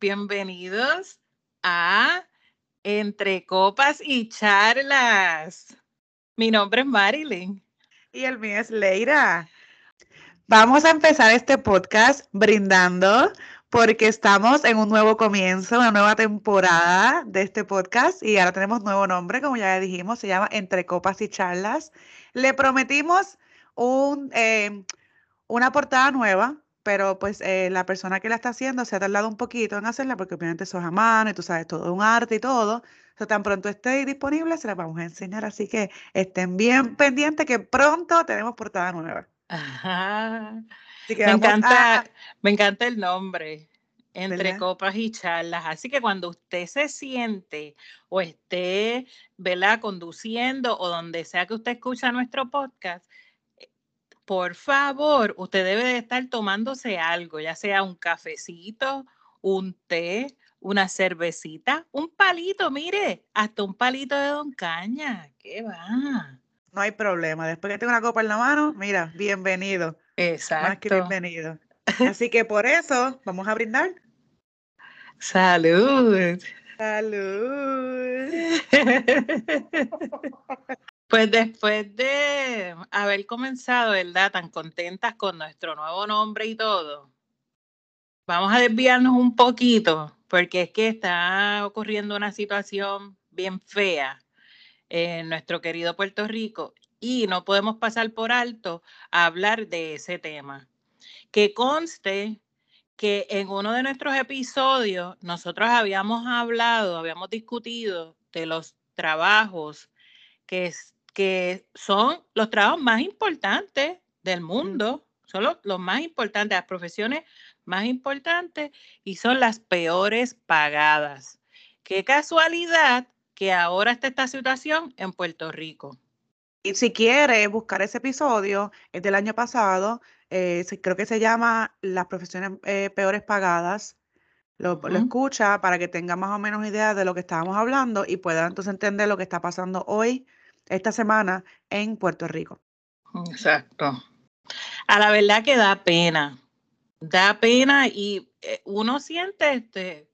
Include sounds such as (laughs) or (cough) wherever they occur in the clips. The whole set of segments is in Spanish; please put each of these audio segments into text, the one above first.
Bienvenidos a Entre Copas y Charlas. Mi nombre es Marilyn. Y el mío es Leira. Vamos a empezar este podcast brindando porque estamos en un nuevo comienzo, una nueva temporada de este podcast y ahora tenemos nuevo nombre, como ya dijimos, se llama Entre Copas y Charlas. Le prometimos eh, una portada nueva, pero pues eh, la persona que la está haciendo se ha tardado un poquito en hacerla porque obviamente eso es a mano y tú sabes, todo un arte y todo. O tan pronto esté disponible, se la vamos a enseñar. Así que estén bien pendientes que pronto tenemos portada nueva. Ajá. me, encanta, me encanta el nombre. Entre copas y charlas. Así que cuando usted se siente o esté, ¿verdad? Conduciendo o donde sea que usted escucha nuestro podcast, por favor, usted debe de estar tomándose algo, ya sea un cafecito, un té, una cervecita, un palito, mire, hasta un palito de Don Caña. ¿Qué va? No hay problema. Después que tenga una copa en la mano, mira, bienvenido. Exacto. Más que bienvenido. Así que por eso, vamos a brindar. Salud. Salud. (laughs) Pues después de haber comenzado, ¿verdad? Tan contentas con nuestro nuevo nombre y todo, vamos a desviarnos un poquito, porque es que está ocurriendo una situación bien fea en nuestro querido Puerto Rico y no podemos pasar por alto a hablar de ese tema. Que conste que en uno de nuestros episodios nosotros habíamos hablado, habíamos discutido de los trabajos que que son los trabajos más importantes del mundo, son los, más importantes, las profesiones más importantes y son las peores pagadas. Qué casualidad que ahora está esta situación en Puerto Rico. Y si quiere buscar ese episodio, es del año pasado, eh, creo que se llama Las profesiones eh, peores pagadas. Lo, lo, escucha para que tenga más o menos idea de lo que estábamos hablando y pueda entonces entender lo que está pasando hoy esta semana en Puerto Rico. Exacto. A la verdad que da pena, da pena y eh, uno siente este,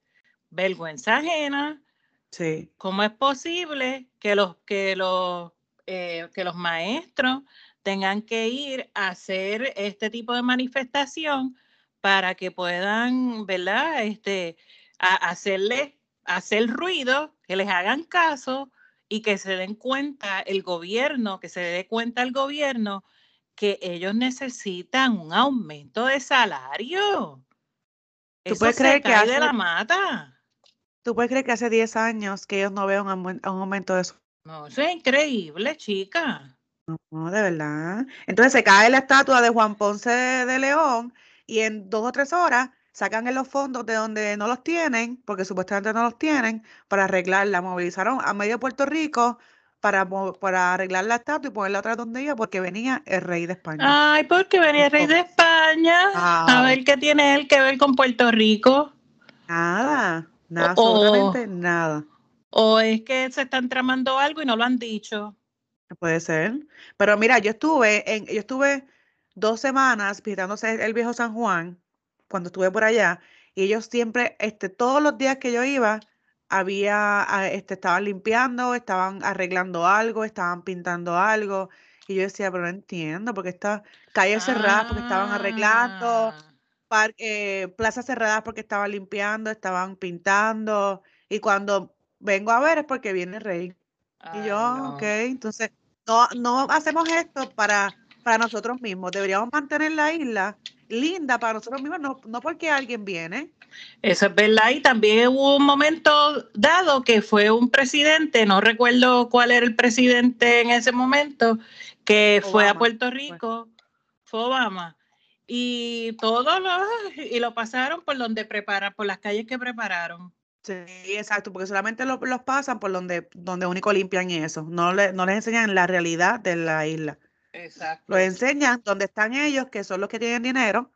vergüenza ajena. Sí. ¿Cómo es posible que los, que los, eh, que los maestros tengan que ir a hacer este tipo de manifestación para que puedan, ¿verdad? Este, hacerle, hacer ruido, que les hagan caso y que se den cuenta el gobierno, que se dé cuenta el gobierno que ellos necesitan un aumento de salario. ¿Tú puedes creer que hace, de la mata? ¿Tú puedes creer que hace 10 años que ellos no vean un, aumento de eso? No, eso es increíble, chica. No, de verdad. Entonces se cae la estatua de Juan Ponce de León y en dos o tres horas sacan en los fondos de donde no los tienen, porque supuestamente no los tienen, para arreglarla. Movilizaron a medio Puerto Rico para, para arreglar la estatua y ponerla otra donde iba, porque venía el rey de España. Ay, porque venía el rey de España. A ver qué tiene él que ver con Puerto Rico. Nada, nada, absolutamente nada. O es que se están tramando algo y no lo han dicho. Puede ser. Pero mira, yo estuve en, yo estuve dos semanas visitándose el viejo San Juan cuando estuve por allá, y ellos siempre, este, todos los días que yo iba, había, ah, este, estaban limpiando, estaban arreglando algo, estaban pintando algo, y yo decía, pero no entiendo, porque está calles cerradas porque estaban arreglando, ah. eh, plazas cerradas porque estaban limpiando, estaban pintando, y cuando vengo a ver es porque viene el rey. y yo, ok, entonces, no, no hacemos esto para, para nosotros mismos, deberíamos mantener la isla linda para nosotros mismos, no, no porque alguien viene. Eso es verdad, y también hubo un momento dado que fue un presidente, no recuerdo cuál era el presidente en ese momento, que fue a Puerto Rico, fue Obama, y todo lo, y lo pasaron por donde preparan, por las calles que prepararon. Sí, exacto, porque solamente los, pasan por donde, donde único limpian y eso, no, le, no les enseñan la realidad de la isla. Exacto. Lo enseñan donde están ellos, que son los que tienen dinero,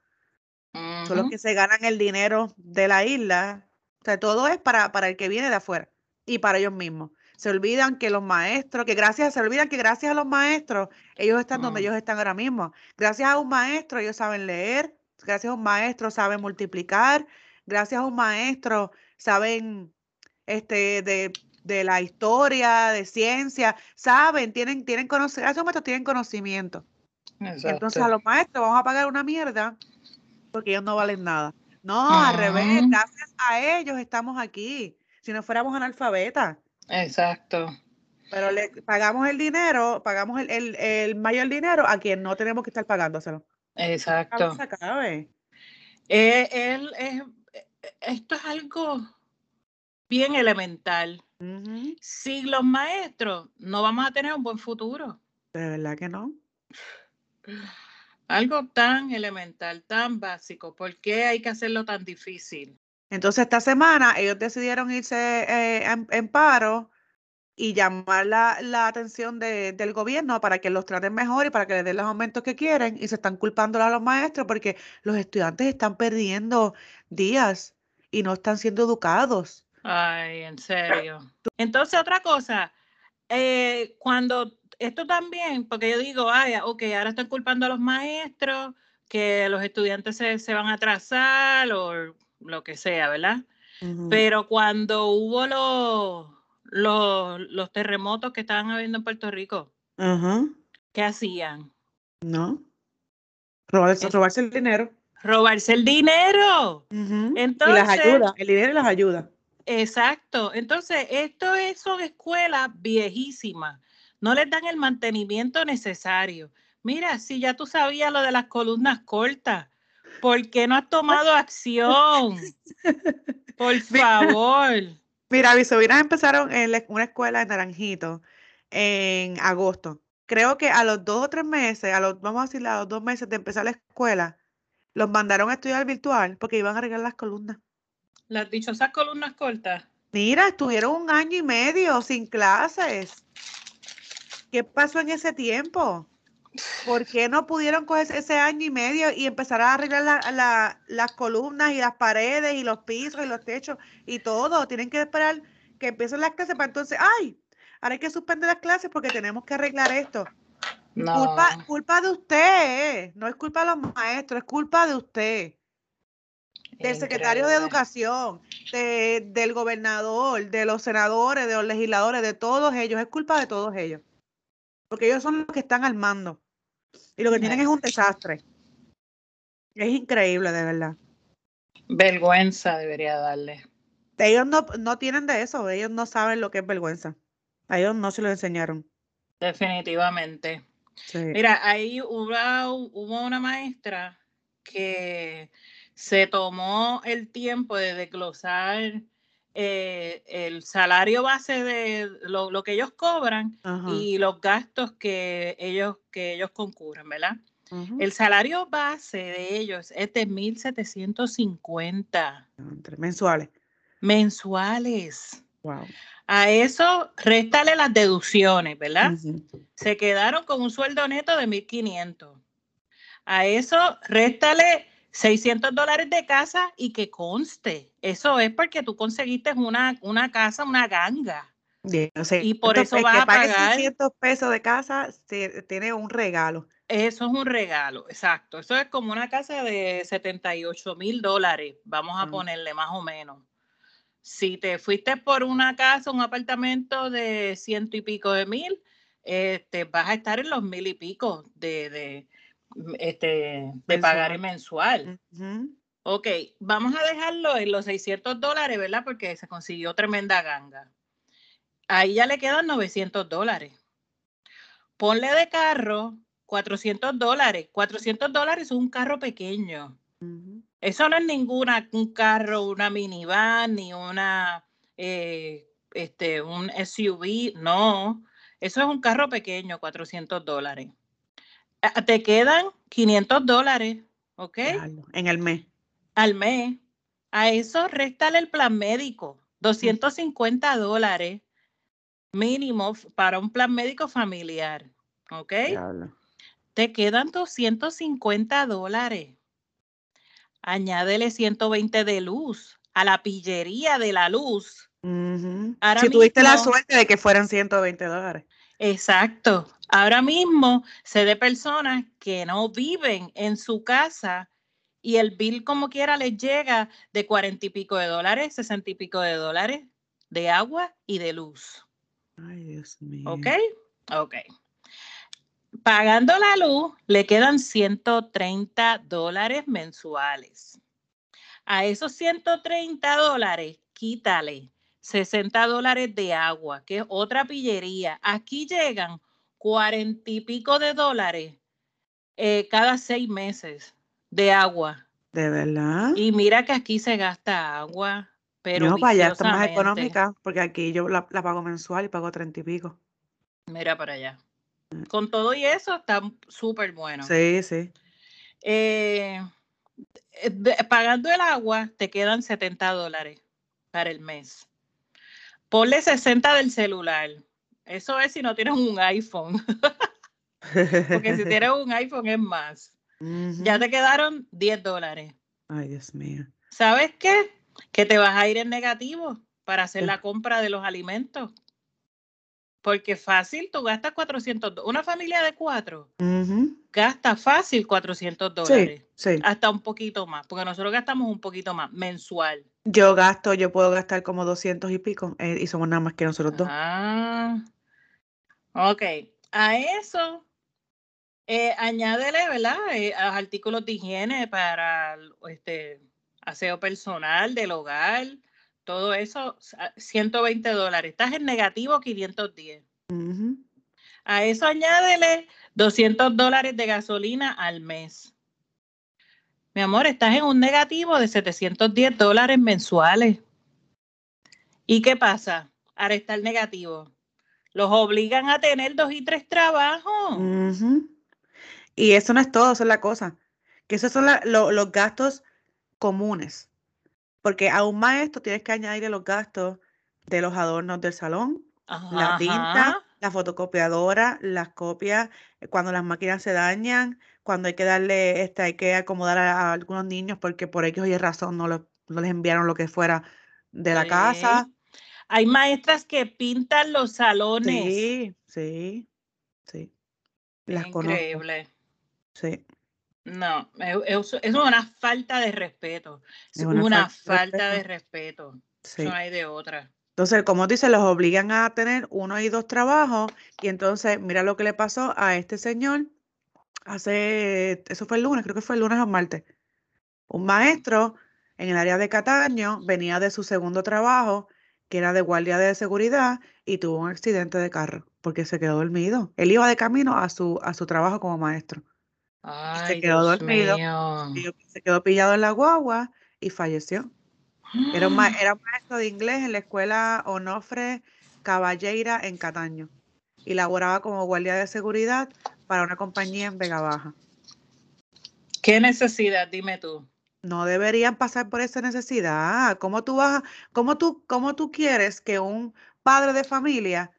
son los que se ganan el dinero de la isla. O sea, todo es para, para el que viene de afuera y para ellos mismos. Se olvidan que los maestros, que gracias, se olvidan que gracias a los maestros, ellos están donde ellos están ahora mismo. Gracias a un maestro, ellos saben leer, gracias a un maestro saben multiplicar, gracias a un maestro saben este, de, de la historia, de ciencia, saben, tienen, tienen conocimiento, gracias a un maestro tienen conocimiento. Entonces a los maestros vamos a pagar una mierda porque ellos no valen nada. No, al revés, gracias a ellos estamos aquí. Si no fuéramos analfabetas. Exacto. Pero le pagamos el dinero, pagamos el, el, mayor dinero a quien no tenemos que estar pagándoselo. Exacto. Eh, eh, esto es algo bien elemental. Sin los maestros no vamos a tener un buen futuro. De verdad que no. Algo tan elemental, tan básico, ¿por qué hay que hacerlo tan difícil? Entonces esta semana ellos decidieron irse eh, en, paro y llamar la, atención del gobierno para que los traten mejor y para que les den los aumentos que quieren y se están culpando a los maestros porque los estudiantes están perdiendo días y no están siendo educados. Ay, en serio. (laughs) Entonces otra cosa, eh, cuando esto también, porque yo digo, ay, ok, ahora están culpando a los maestros, que los estudiantes se, van a atrasar o lo que sea, ¿verdad? Pero cuando hubo los los, los terremotos que estaban habiendo en Puerto Rico. ¿Qué hacían? No. Robarse, robarse el dinero. Robarse el dinero. Entonces, y las ayuda, el dinero y las ayuda. Exacto. Entonces, esto es, son escuelas viejísimas. No les dan el mantenimiento necesario. Mira, si ya tú sabías lo de las columnas cortas, ¿por qué no has tomado acción? (laughs) Por favor. Mira, mis sobrinas empezaron en una escuela en Naranjito en agosto. Creo que a los dos o tres meses, a los, vamos a decir, a los dos meses de empezar la escuela, los mandaron a estudiar virtual porque iban a arreglar las columnas. Las dichosas columnas cortas. Mira, estuvieron un año y medio sin clases. ¿Qué pasó en ese tiempo? ¿Por qué no pudieron coger ese año y medio y empezar a arreglar las columnas y las paredes y los pisos y los techos y todo? Tienen que esperar que empiecen las clases para entonces, ay, ahora hay que suspender las clases porque tenemos que arreglar esto. Culpa, culpa de usted, no es culpa de los maestros, es culpa de usted, del secretario de Educación, del gobernador, de los senadores, de los legisladores, de todos ellos, es culpa de todos ellos. Porque ellos son los que están al mando. Y lo que tienen es un desastre. Es increíble, de verdad. Vergüenza debería darle. Ellos no, no tienen de eso, ellos no saben lo que es vergüenza. A ellos no se lo enseñaron. Definitivamente. Mira, ahí hubo, hubo una maestra que se tomó el tiempo de desglosar eh, el salario base de lo, que ellos cobran y los gastos que ellos, que ellos concurren, ¿verdad? El salario base de ellos es de 1.750. Mensuales. Mensuales. Wow. A eso réstale las deducciones, ¿verdad? Se quedaron con un sueldo neto de 1.500. A eso réstale 600 dólares de casa y que conste, eso es porque tú conseguiste una, una casa, una ganga. y por eso vas a pagar 600 pesos de casa, tiene un regalo. Eso es un regalo, exacto. Eso es como una casa de 78 mil dólares, vamos a ponerle más o menos. Si te fuiste por una casa, un apartamento de ciento y pico de mil, este, vas a estar en los mil y pico de, este, de pagar mensual. Ok, vamos a dejarlo en los 600 dólares, ¿verdad? Porque se consiguió tremenda ganga. Ahí ya le quedan 900 dólares. Ponle de carro 400 dólares. 400 dólares es un carro pequeño. Eso no es ninguna, un carro, una minivan, ni una, eh, este, un SUV. No, eso es un carro pequeño, 400 dólares. Ah, te quedan 500 dólares, ¿ok? En el mes. Al mes. A eso réstale el plan médico, 250 dólares mínimo para un plan médico familiar, ¿ok? Te quedan 250 dólares. Añádele 120 de luz a la pillería de la luz. si tuviste la suerte de que fueran 120 dólares. Exacto. Ahora mismo sé de personas que no viven en su casa y el bill como quiera les llega de cuarenta y pico de dólares, sesenta y pico de dólares de agua y de luz. Ay, Dios mío. ¿Ok? Ok. Pagando la luz, le quedan 130 dólares mensuales. A esos 130 dólares, quítale 60 dólares de agua, que es otra pillería. Aquí llegan cuarenta y pico de dólares eh, cada seis meses de agua. ¿De verdad? Y mira que aquí se gasta agua, pero no, para allá está más económica, porque aquí yo la, la pago mensual y pago treinta y pico. Mira para allá. Con todo y eso está súper bueno. Sí, sí. Eh, eh, pagando el agua te quedan 70 dólares para el mes. Ponle 60 del celular. Eso es si no tienes un iPhone, (laughs) porque si tienes un iPhone es más. Ya te quedaron 10 dólares. Ay, Dios mío. ¿Sabes qué? Que te vas a ir en negativo para hacer la compra de los alimentos. Porque fácil, tú gastas 400. do- Una familia de cuatro gasta fácil 400 Sí, dólares. sí. Hasta un poquito más, porque nosotros gastamos un poquito más mensual. Yo gasto, yo puedo gastar como 200 y pico, eh, y somos nada más que nosotros dos. Ah, ok. A eso, eh, añádele, ¿verdad? Eh, a los artículos de higiene para este, aseo personal del hogar, todo eso, sa- 120 dólares. Estás en negativo 510. Ujú. A eso añádele 200 dólares de gasolina al mes. Mi amor, estás en un negativo de 710 dólares mensuales. ¿Y qué pasa? Ahora está el negativo. Los obligan a tener dos y tres trabajos. Y eso no es todo, esa es la cosa. Que esos son la- lo- los gastos comunes. Porque a un maestro tienes que añadirle los gastos de los adornos del salón, la tinta, Ajá. la fotocopiadora, las copias, eh, cuando las máquinas se dañan, cuando hay que darle, este, hay que acomodar a, a algunos niños porque por X o Y razón no, lo- no les enviaron lo que fuera de la casa. Hay maestras que pintan los salones. Sí, sí, sí. Las conozco, Increíble. sí. No, es, es- una falta de respeto. Es una una falta de falta de respeto. respeto. Sí. Eso no hay de otra. Entonces, como dice, los obligan a tener uno y dos trabajos. Y entonces, mira lo que le pasó a este señor hace, eso fue el lunes, creo que fue el lunes o martes. Un maestro en el área de Cataño venía de su segundo trabajo, que era de guardia de seguridad, y tuvo un accidente de carro porque se quedó dormido. Él iba de camino a su, a su trabajo como maestro. Y se Ay, quedó Dios dormido, mío. se quedó pillado en la guagua y falleció. Era un, ma- (gasps) era un maestro de inglés en la escuela Onofre Caballeira en Cataño y laboraba como guardia de seguridad para una compañía en Vega Baja. ¿Qué necesidad? Dime tú. No deberían pasar por esa necesidad. ¿Cómo tú vas, cómo tú, cómo tú quieres que un padre de familia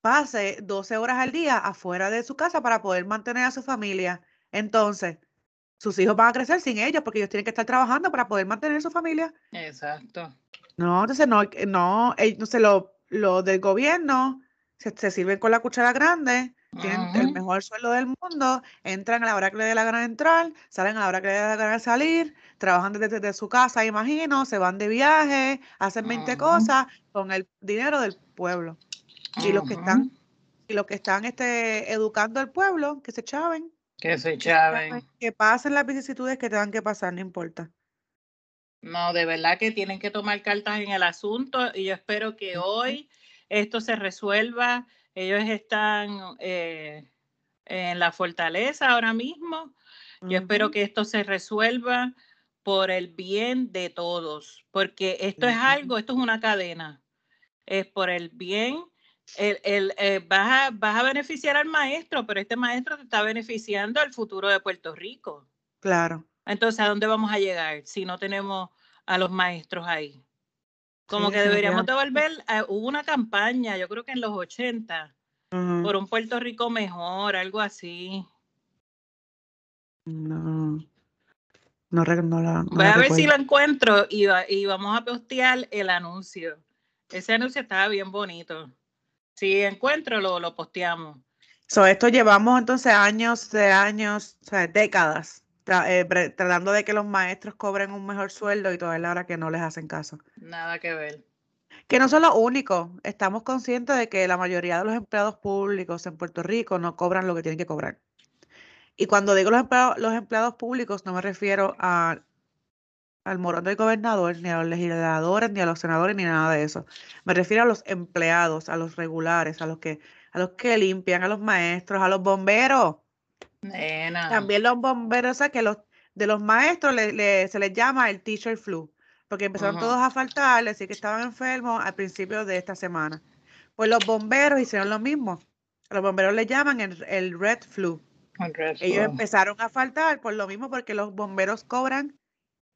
pase 12 horas al día afuera de su casa para poder mantener a su familia? Entonces, sus hijos van a crecer sin ellos porque ellos tienen que estar trabajando para poder mantener su familia. Exacto. No, entonces no, eh, no, entonces lo, lo del gobierno se, se sirven con la cuchara grande, tienen el mejor sueldo del mundo, entran a la hora que le dé la gana entrar, salen a la hora que le dé la gana de salir, trabajan desde, desde su casa, imagino, se van de viaje, hacen 20 Ujú. cosas con el dinero del pueblo. Y los que están, y los que están este, educando al pueblo, que se chaven, Que se chaven, que pasen las vicisitudes que tengan que pasar, no importa. No, de verdad que tienen que tomar cartas en el asunto y yo espero que hoy esto se resuelva. Ellos están eh, en la fortaleza ahora mismo. Yo espero que esto se resuelva por el bien de todos, porque esto es algo, esto es una cadena. Es por el bien. El, el, eh, vas, a, vas a beneficiar al maestro, pero este maestro te está beneficiando al futuro de Puerto Rico. Claro. Entonces, ¿a dónde vamos a llegar si no tenemos a los maestros ahí? Como Sí, que deberíamos de definitivamente. volver, a- hubo una campaña, yo creo que en los 80, Ujú. por un Puerto Rico mejor, algo así. No, no, no la, no Voy a ver si lo encuentro y, y vamos a postear el anuncio. Ese anuncio estaba bien bonito. Si encuentro, lo, lo posteamos. So, esto llevamos entonces años de años, o sea, décadas eh, tratando de que los maestros cobren un mejor sueldo y toda la hora que no les hacen caso. Nada que ver. Que no son los únicos. Estamos conscientes de que la mayoría de los empleados públicos en Puerto Rico no cobran lo que tienen que cobrar. Y cuando digo los empleados, los empleados públicos, no me refiero a, al morón del gobernador, ni a los legisladores, ni a los senadores, ni nada de eso. Me refiero a los empleados, a los regulares, a los que, a los que limpian, a los maestros, a los bomberos. También los bomberos, o sea, que los, de los maestros se les llama el teacher flu, porque empezaron todos a faltar, decir que estaban enfermos al principio de esta semana. Pues los bomberos hicieron lo mismo. A los bomberos les llaman el, el red flu. Ellos empezaron a faltar por lo mismo porque los bomberos cobran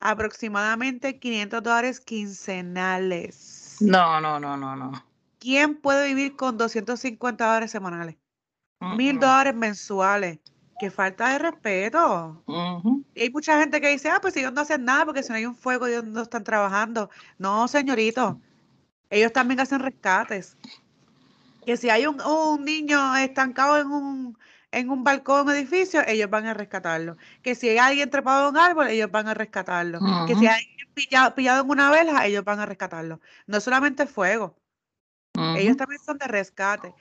aproximadamente 500 dólares quincenales. No, no, no, no, no. ¿Quién puede vivir con 250 dólares semanales? Mil dólares mensuales. Qué falta de respeto. Y hay mucha gente que dice, ah, pues ellos no hacen nada porque si no hay un fuego, ellos no están trabajando. No, señorito. Ellos también hacen rescates. Que si hay un, un niño estancado en un en un balcón o edificio, ellos van a rescatarlo. Que si hay alguien trepado en un árbol, ellos van a rescatarlo. Que si hay alguien pillado, en una verja, ellos van a rescatarlo. No solamente fuego. Ellos también son de rescate.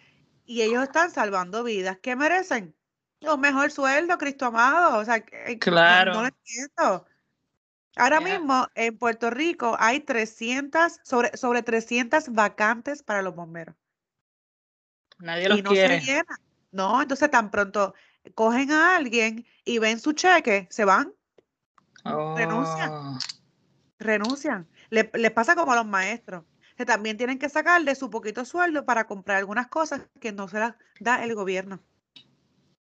Y ellos están salvando vidas. ¿Qué merecen? Un mejor sueldo, Cristo amado. O sea, claro. no, lo entiendo. Ahora mismo en Puerto Rico hay 300, sobre, sobre 300 vacantes para los bomberos. Nadie los quiere. No, entonces tan pronto cogen a alguien y ven su cheque, se van. Renuncian. Oh. Renuncian. Les le pasa como a los maestros. Que también tienen que sacar de su poquito sueldo para comprar algunas cosas que no se las da el gobierno.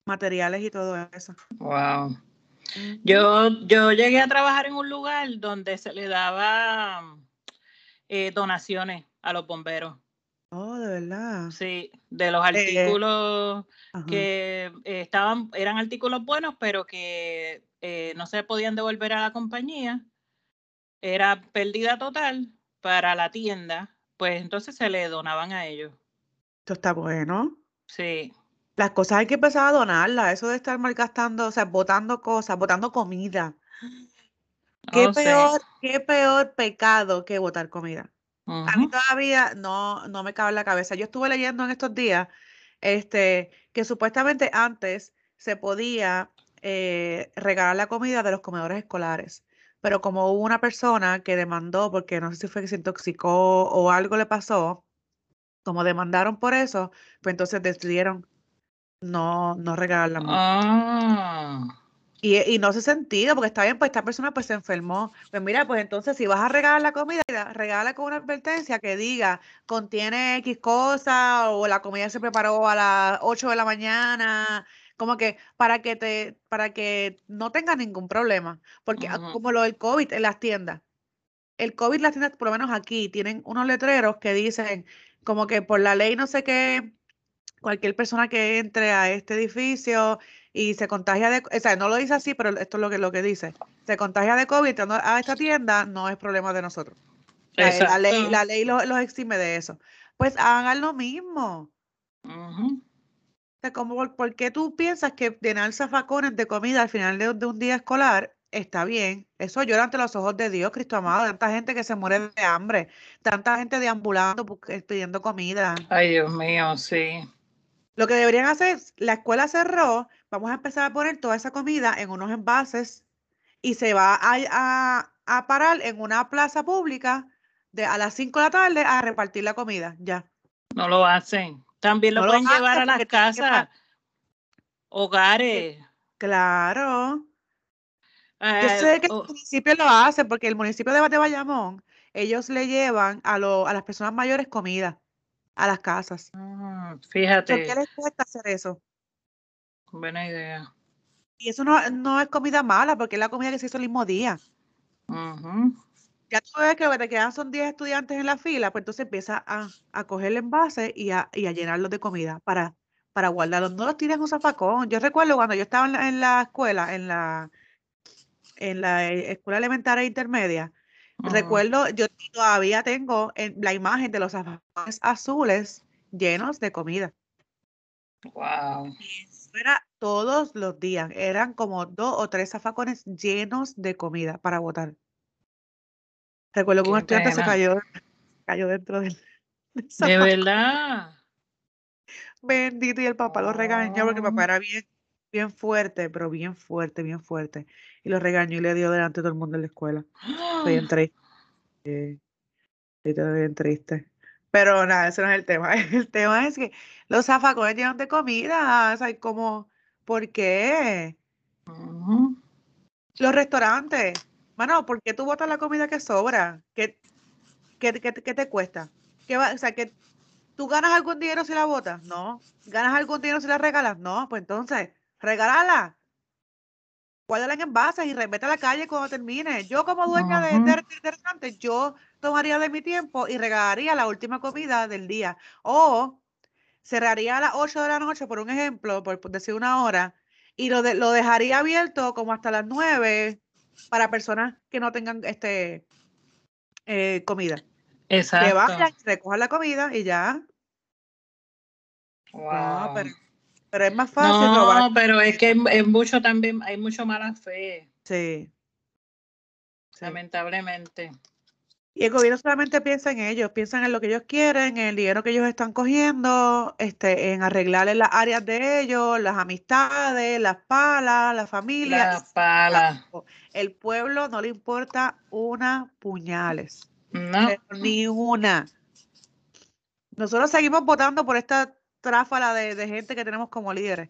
Materiales y todo eso. Wow. Yo, yo llegué a trabajar en un lugar donde se le daba eh, donaciones a los bomberos. Oh, de verdad. Sí, de los eh, artículos que eh, estaban, eran artículos buenos, pero que eh, no se podían devolver a la compañía. Era pérdida total para la tienda, pues entonces se le donaban a ellos. Esto está bueno. Sí. Las cosas hay que empezar a donarlas, eso de estar malgastando, o sea, botando cosas, botando comida. Qué peor, qué peor pecado que botar comida. A mí todavía no, no me cabe en la cabeza. Yo estuve leyendo en estos días este, que supuestamente antes se podía eh, regalar la comida de los comedores escolares, pero como hubo una persona que demandó, porque no sé si fue que se intoxicó o algo le pasó, como demandaron por eso, pues entonces decidieron no, no regalarla más. Ah. Y, no hace sentido, porque está bien, pues esta persona pues se enfermó. Pues mira, pues entonces si vas a regalar la comida, regala con una advertencia que diga, contiene X cosa, o la comida se preparó a las 8 de la mañana, como que para que te, para que no tengas ningún problema. Porque ah, como lo del COVID en las tiendas. El COVID, las tiendas, por lo menos aquí, tienen unos letreros que dicen como que por la ley no sé qué, cualquier persona que entre a este edificio y se contagia de, o sea, no lo dice así, pero esto es lo que, lo que dice, se contagia de COVID a esta tienda, no es problema de nosotros. La, ley, la ley los, exime de eso. Pues hagan lo mismo. como, ¿por, qué tú piensas que llenar zafacones de comida al final de, un día escolar está bien? Eso llora ante los ojos de Dios, Cristo amado. Tanta gente que se muere de hambre, tanta gente deambulando pidiendo comida. Ay, Dios mío, sí. Lo que deberían hacer, la escuela cerró, vamos a empezar a poner toda esa comida en unos envases y se va a, parar en una plaza pública de a las 5 de la tarde a repartir la comida, ya. No lo hacen. También lo pueden llevar a las casas, hogares. Claro. Yo sé que el municipio lo hace porque el municipio de Bayamón, ellos le llevan a, a las personas mayores comida a las casas. Mm, fíjate. ¿Por qué les cuesta hacer eso? Buena idea. Y eso no, no, es comida mala, porque es la comida que se hizo el mismo día. Ya tú ves que te quedan son 10 estudiantes en la fila, pues entonces empieza a, a coger el envase y a, y a llenarlos de comida para, para guardarlos. No los tires en un zafacón. Yo recuerdo cuando yo estaba en la, en la escuela, en la, en la escuela elementaria e intermedia, Recuerdo, yo todavía tengo la imagen de los zapatos azules llenos de comida. Wow. Era todos los días. Eran como dos o tres zafacones llenos de comida para botar. Recuerdo que un estudiante se cayó, cayó dentro del, (laughs) De verdad. Bendito, y el papá lo regañó porque el papá era bien, bien fuerte, pero bien fuerte, bien fuerte. Y lo regañó y le dio delante de todo el mundo en la escuela. Estoy (gasps) bien triste. Sí, bien triste. Pero nada, ese no es el tema. (laughs) El tema es que los zafacones llenan de comida. O sea, como, ¿por qué? Los restaurantes. Mano, ¿por qué tú botas la comida que sobra? ¿Qué, qué, qué, qué te cuesta? ¿Qué va, o sea, que tú ganas algún dinero si la botas? No. ¿Ganas algún dinero si la regalas? No. Pues entonces, regálala. Guárdala en envases y vete a la calle cuando termine. Yo como dueña de, de, restaurante, yo tomaría de mi tiempo y regalaría la última comida del día. O cerraría a las 8 de la noche, por un ejemplo, por, decir una hora, y lo, lo dejaría abierto como hasta las 9 para personas que no tengan este eh, comida. Exacto. Que vayan, recojan la comida y ya. Wow. pero, es más fácil no, pero es que en mucho también, hay mucho mala fe. Sí. Lamentablemente. Y el gobierno solamente piensa en ellos, piensan en lo que ellos quieren, en el dinero que ellos están cogiendo, este, en arreglarle las áreas de ellos, las amistades, las palas, la familia. Las palas. El pueblo no le importa una puñales. No. Ni una. Nosotros seguimos votando por esta tráfala de, de, gente que tenemos como líderes.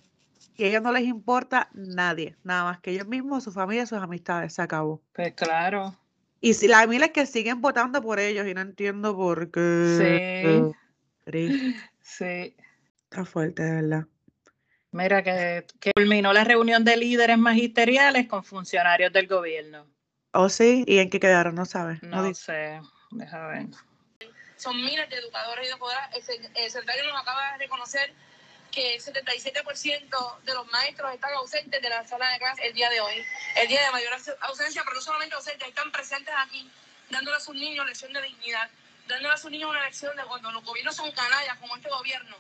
Y a ellos no les importa nadie, nada más que ellos mismos, su familia, sus amistades. Se acabó. Pues claro. Y si la miles que siguen votando por ellos y no entiendo por qué. Sí. (laughs) Sí. Está fuerte, de verdad. Mira, que, que, culminó la reunión de líderes magisteriales con funcionarios del gobierno. ¿Oh, sí? ¿Y en qué quedaron? No sabes. No, no sé. Deja ver. Son miles de educadores y educadoras. El secretario nos acaba de reconocer que el 77% de los maestros están ausentes de la sala de clase el día de hoy, el día de mayor ausencia, pero no solamente ausentes, están presentes aquí, dándole a sus niños lección de dignidad, dándole a sus niños una lección de cuando los gobiernos son canallas, como este gobierno,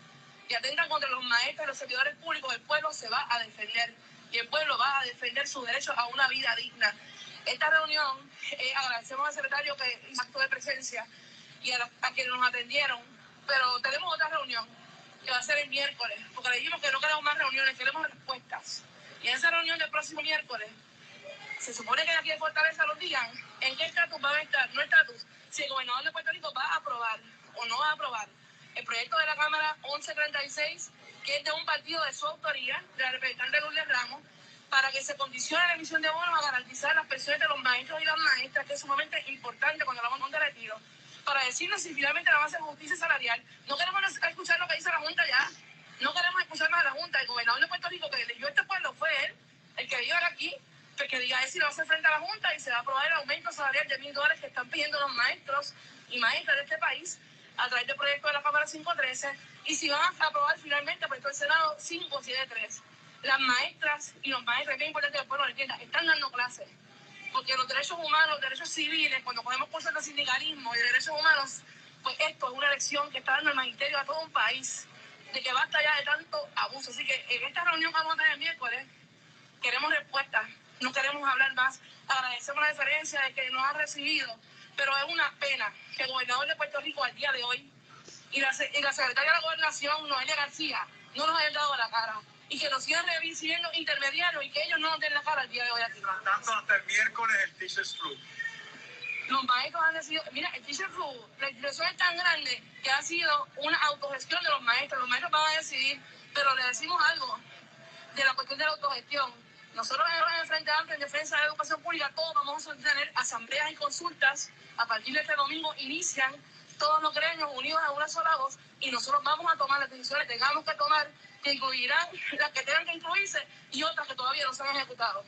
y atentan contra los maestros y los servidores públicos, el pueblo se va a defender, y el pueblo va a defender su derecho a una vida digna. Esta reunión, eh, agradecemos al secretario que hizo acto de presencia y a, a quienes nos atendieron, pero tenemos otra reunión que va a ser el miércoles, porque le dijimos que no queremos más reuniones, queremos respuestas. Y en esa reunión del próximo miércoles, se supone que aquí en Fortaleza nos digan en qué estatus va a estar, no estatus, si el gobernador de Puerto Rico va a aprobar o no va a aprobar el proyecto de la Cámara 1136, que es de un partido de su autoría, de la representante Lourdes Ramos, para que se condicione la emisión de bonos a garantizar las pensiones de los maestros y las maestras, que es sumamente importante cuando hablamos de retiro para decirnos si finalmente la va a justicia salarial. No queremos escuchar lo que dice la Junta ya. No queremos El gobernador de Puerto Rico que eligió este pueblo fue él, el que vive aquí, pues que diga si a hacer frente a la Junta y se va a aprobar el aumento salarial de mil dólares que están pidiendo los maestros y maestras de este país a través del proyecto de la Cámara 513 y si van a aprobar finalmente por el Senado 573. Las maestras y los maestros, es importante que el pueblo lo entienda, están dando clases porque los derechos humanos, los derechos civiles, cuando podemos cursos de sindicalismo y de derechos humanos, pues esto es una lección que está dando el magisterio a todo un país de que basta ya de tanto abuso. Así que en esta reunión que vamos a tener el miércoles, queremos respuestas, no queremos hablar más. Agradecemos la diferencia de que nos ha recibido, pero es una pena que el gobernador de Puerto Rico al día de hoy y la, y la secretaria de la gobernación, Noelia García, no nos hayan dado la cara y que nos sigan recibiendo intermediarios y que ellos no nos den la cara el día de hoy aquí. Hasta el miércoles el Teachers Flu. Los maestros han decidido, mira, el Teacher Flu, la expresión es tan grande que ha sido una autogestión de los maestros. Los maestros van a decidir, pero le decimos algo de la cuestión de la autogestión. Nosotros en el Frente Amplio en defensa de la educación pública, todos vamos a tener asambleas y consultas. A partir de este domingo inician todos los gremios unidos a una sola voz y nosotros vamos a tomar las decisiones que tengamos que tomar que incluirán las que tengan que incluirse y otras que todavía no se han ejecutado.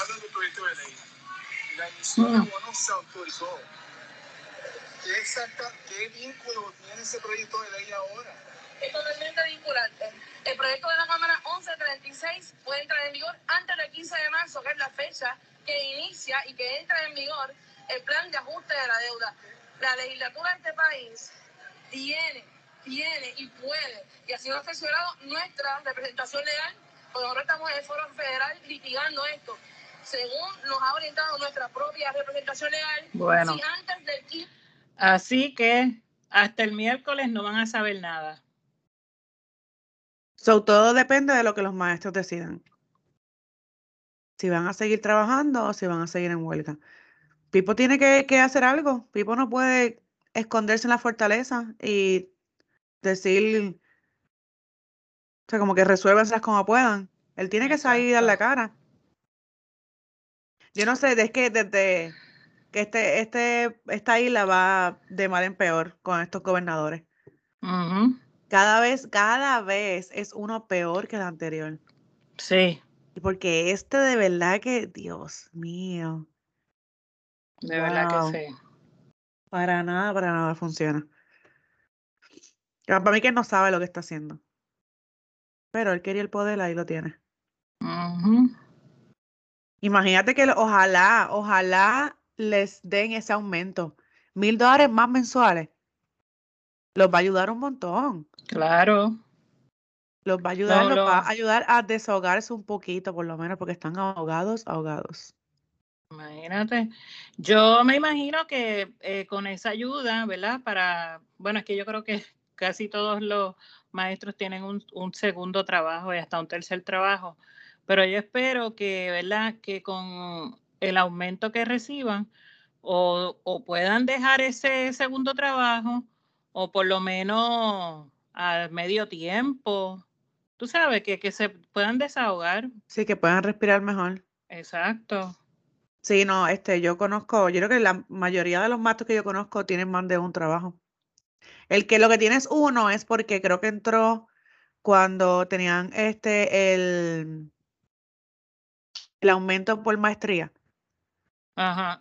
Habla del proyecto de ley. La de bonos se autorizó. ¿Qué, exacta, ¿Qué vínculo tiene ese proyecto de ley ahora? Es totalmente vinculante. El proyecto de la Cámara 1136 puede entrar en vigor antes del 15 de marzo, que es la fecha que inicia y que entra en vigor el plan de ajuste de la deuda. La legislatura de este país tiene tiene y puede. Y ha funcionado nuestra representación legal, porque ahora estamos en el foro federal litigando esto. Según nos ha orientado nuestra propia representación legal, Bueno. si antes del 15 Así que hasta el miércoles no van a saber nada. So, todo depende de lo que los maestros decidan. Si van a seguir trabajando o si van a seguir en huelga. Pipo tiene que, que hacer algo. Pipo no puede esconderse en la fortaleza y decir, o sea, como que resuélvanselas como puedan. Él tiene que salir dar la Exacto. cara. Yo no sé, es que desde que este, este, esta isla va de mal en peor con estos gobernadores. Cada vez, cada vez es uno peor que el anterior. Sí, Y Porque este de verdad que, Dios mío, de verdad que sí. para nada, para nada funciona. Para mí que no sabe lo que está haciendo. Pero él quería el poder, ahí lo tiene. Ujú. Imagínate que ojalá, ojalá les den ese aumento. Mil dólares más mensuales. Los va a ayudar un montón. Claro. Los va a ayudar, No, los va a ayudar a desahogarse un poquito, por lo menos, porque están ahogados, ahogados. Imagínate. Yo me imagino que eh, con esa ayuda, ¿verdad? Para, bueno, es que yo creo que casi todos los maestros tienen un, un segundo trabajo y hasta un tercer trabajo, pero yo espero que, ¿verdad? Que con el aumento que reciban o, o puedan dejar ese segundo trabajo o por lo menos al medio tiempo, tú sabes, que, que se puedan desahogar. Sí, que puedan respirar mejor. Exacto. Sí, no, este, yo conozco, yo creo que la mayoría de los maestros que yo conozco tienen más de un trabajo. El que lo que tiene es uno es porque creo que entró cuando tenían este, el, el aumento por maestría, Ajá.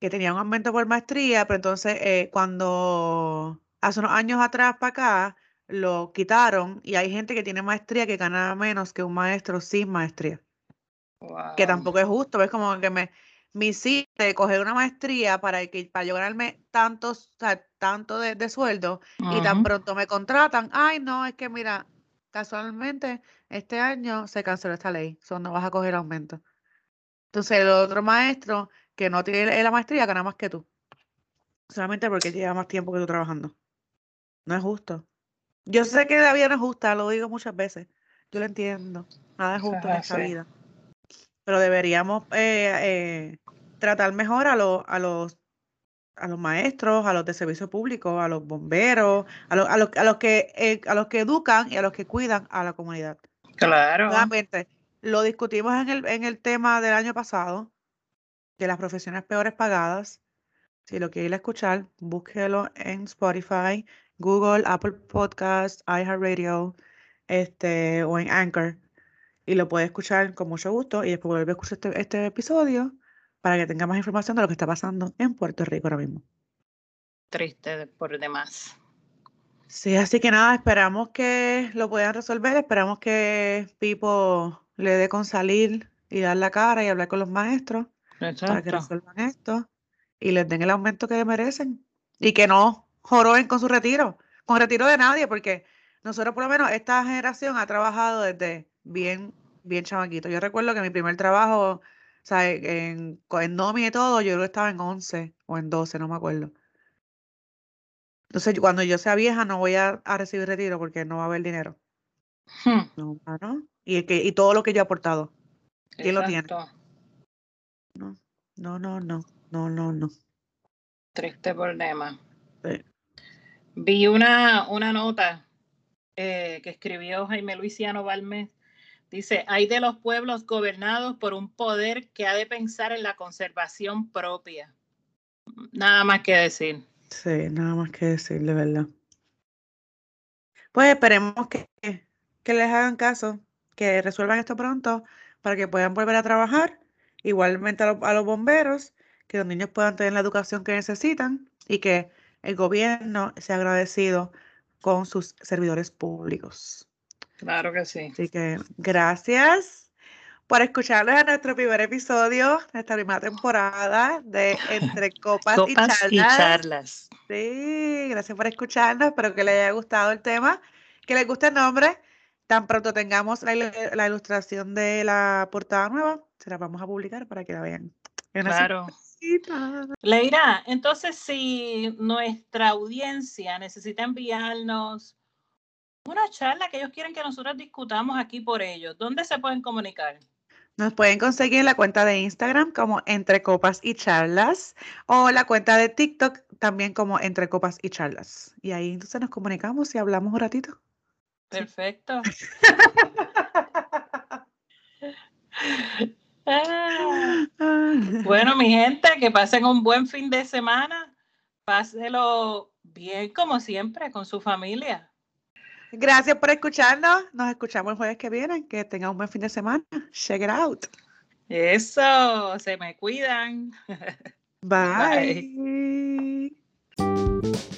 que tenía un aumento por maestría, pero entonces eh, cuando hace unos años atrás para acá lo quitaron y hay gente que tiene maestría que gana menos que un maestro sin maestría. que tampoco es justo, es como que me, me hiciste coger una maestría para que para yo ganarme tantos, o sea, tanto de, de sueldo y tan pronto me contratan, ay no, es que mira, casualmente este año se canceló esta ley, so no vas a coger aumento. Entonces el otro maestro que no tiene la maestría gana más que tú, solamente porque lleva más tiempo que tú trabajando. No es justo. Yo sé que la vida no es justa, lo digo muchas veces, yo lo entiendo, nada es justo en esta vida pero deberíamos eh, eh, tratar mejor a, los a, los, a los maestros, a los de servicio público, a los bomberos, a, los, a, los que, eh, a los que educan y a los que cuidan a la comunidad. Claro. Nuevamente, lo discutimos en el, en el tema del año pasado, de las profesiones peores pagadas. Si lo quiere ir a escuchar, búsquelo en Spotify, Google, Apple Podcasts, iHeartRadio, este, o en Anchor y lo puede escuchar con mucho gusto y después vuelve a escuchar este, este episodio para que tenga más información de lo que está pasando en Puerto Rico ahora mismo. Triste por demás. Sí, así que nada, esperamos que lo puedan resolver, esperamos que Pipo le dé con salir y dar la cara y hablar con los maestros para que resuelvan esto y les den el aumento que merecen y que no joroben con su retiro, con retiro de nadie, porque nosotros por lo menos esta generación ha trabajado desde bien, bien chamaquito. Yo recuerdo que mi primer trabajo, o sea, en, en nómina y todo, yo creo que estaba en 11 o en 12, no me acuerdo. Entonces, cuando yo sea vieja no voy a, a recibir retiro porque no va a haber dinero. Hmm, No, ah, ¿no? Y, el que, y todo lo que yo he aportado. ¿Quién lo tiene? No, no, no, no, no, no, no. Triste. Sí. Vi una, una nota eh, que escribió Jaime Luisiano Balmes. Dice, hay de los pueblos gobernados por un poder que ha de pensar en la conservación propia. Nada más que decir. Sí, nada más que decir, de verdad. Pues esperemos que, que les hagan caso, que resuelvan esto pronto para que puedan volver a trabajar. Igualmente a, los- a los bomberos, que los niños puedan tener la educación que necesitan y que el gobierno sea agradecido con sus servidores públicos. Claro que sí. Así que gracias por escucharnos a nuestro primer episodio, nuestra primera temporada de Entre Copas, (laughs) Copas y y Charlas. charlas. Sí, gracias por escucharnos. Espero que les haya gustado el tema, que les guste el nombre. Tan pronto tengamos la, il- la ilustración de la portada nueva, se la vamos a publicar para que la vean. Claro. sorpresita. Leira, entonces si nuestra audiencia necesita enviarnos una charla que ellos quieren que nosotros discutamos aquí por ellos, ¿dónde se pueden comunicar? Nos pueden conseguir la cuenta de Instagram como Entre Copas y Charlas o la cuenta de TikTok también como Entre Copas y Charlas. Y ahí entonces nos comunicamos y hablamos un ratito. Perfecto. (laughs) Bueno, mi gente, que pasen un buen fin de semana. Páselo bien como siempre con su familia. Gracias por escucharnos. Nos escuchamos el jueves que viene. Que tengan un buen fin de semana. Check it out. Eso, se me cuidan. (laughs) Bye. (laughs)